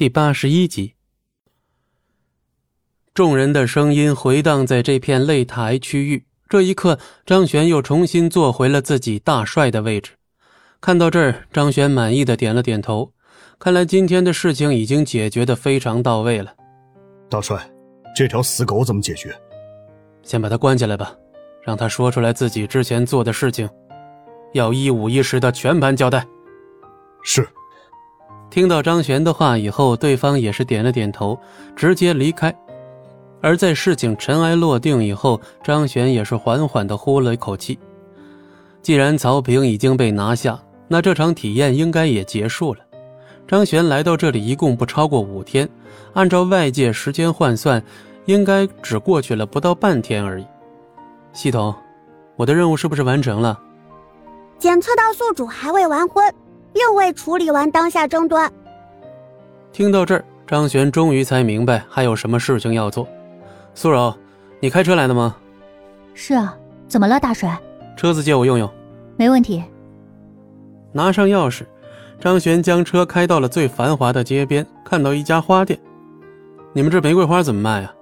第八十一集。众人的声音回荡在这片擂台区域。这一刻，张璇又重新坐回了自己大帅的位置。看到这儿，张璇满意的点了点头。看来今天的事情已经解决的非常到位了。大帅，这条死狗怎么解决？先把他关起来吧，让他说出来自己之前做的事情，要一五一十的全盘交代。是。听到张璇的话以后，对方也是点了点头，直接离开。而在事情尘埃落定以后，张璇也是缓缓的呼了一口气。既然曹平已经被拿下，那这场体验应该也结束了。张璇来到这里一共不超过五天，按照外界时间换算，应该只过去了不到半天而已。系统，我的任务是不是完成了？检测到宿主还未完婚，并未处理完当下争端。听到这儿，张璇终于才明白还有什么事情要做。苏柔，你开车来的吗？是啊，怎么了，大帅？车子借我用用。没问题。拿上钥匙，张璇将车开到了最繁华的街边，看到一家花店。你们这玫瑰花怎么卖啊？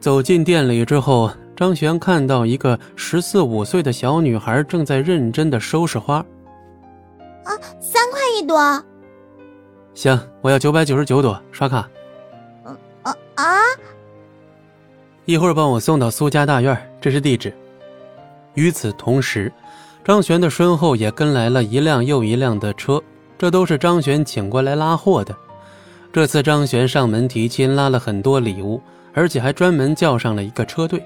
走进店里之后，张璇看到一个十四五岁的小女孩正在认真的收拾花。啊，三块一朵。行，我要九百九十九朵，刷卡。嗯啊啊！一会儿帮我送到苏家大院，这是地址。与此同时，张璇的身后也跟来了一辆又一辆的车，这都是张璇请过来拉货的。这次张璇上门提亲，拉了很多礼物，而且还专门叫上了一个车队。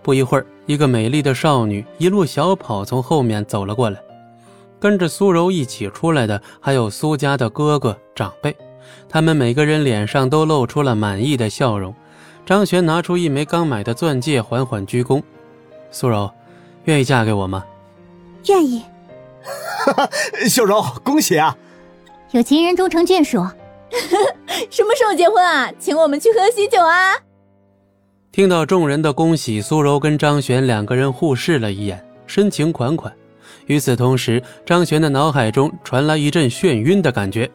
不一会儿，一个美丽的少女一路小跑从后面走了过来，跟着苏柔一起出来的还有苏家的哥哥长辈，他们每个人脸上都露出了满意的笑容。张璇拿出一枚刚买的钻戒，缓缓鞠躬：“苏柔，愿意嫁给我吗？”“愿意。”“秀柔，恭喜啊！”“有情人终成眷属。”“什么时候结婚啊？请我们去喝喜酒啊！”听到众人的恭喜，苏柔跟张璇两个人互视了一眼，深情款款。与此同时，张璇的脑海中传来一阵眩晕的感觉。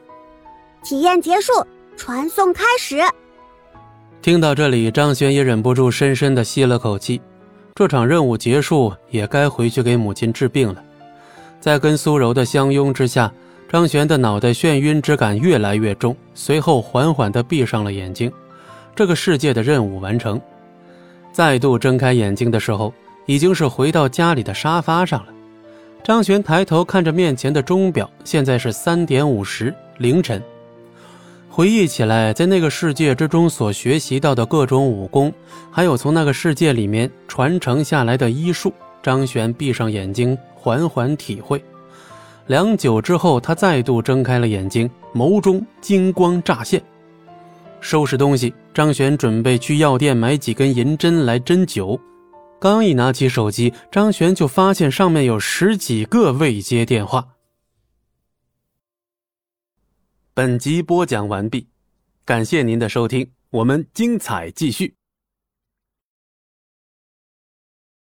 体验结束，传送开始。听到这里，张璇也忍不住深深的吸了口气。这场任务结束，也该回去给母亲治病了。在跟苏柔的相拥之下，张璇的脑袋眩晕之感越来越重，随后缓缓地闭上了眼睛。这个世界的任务完成。再度睁开眼睛的时候，已经是回到家里的沙发上了。张璇抬头看着面前的钟表，现在是三点五十，凌晨。回忆起来，在那个世界之中所学习到的各种武功，还有从那个世界里面传承下来的医术，张璇闭上眼睛，缓缓体会。良久之后，他再度睁开了眼睛，眸中金光乍现。收拾东西，张璇准备去药店买几根银针来针灸。刚一拿起手机，张璇就发现上面有十几个未接电话。本集播讲完毕，感谢您的收听，我们精彩继续。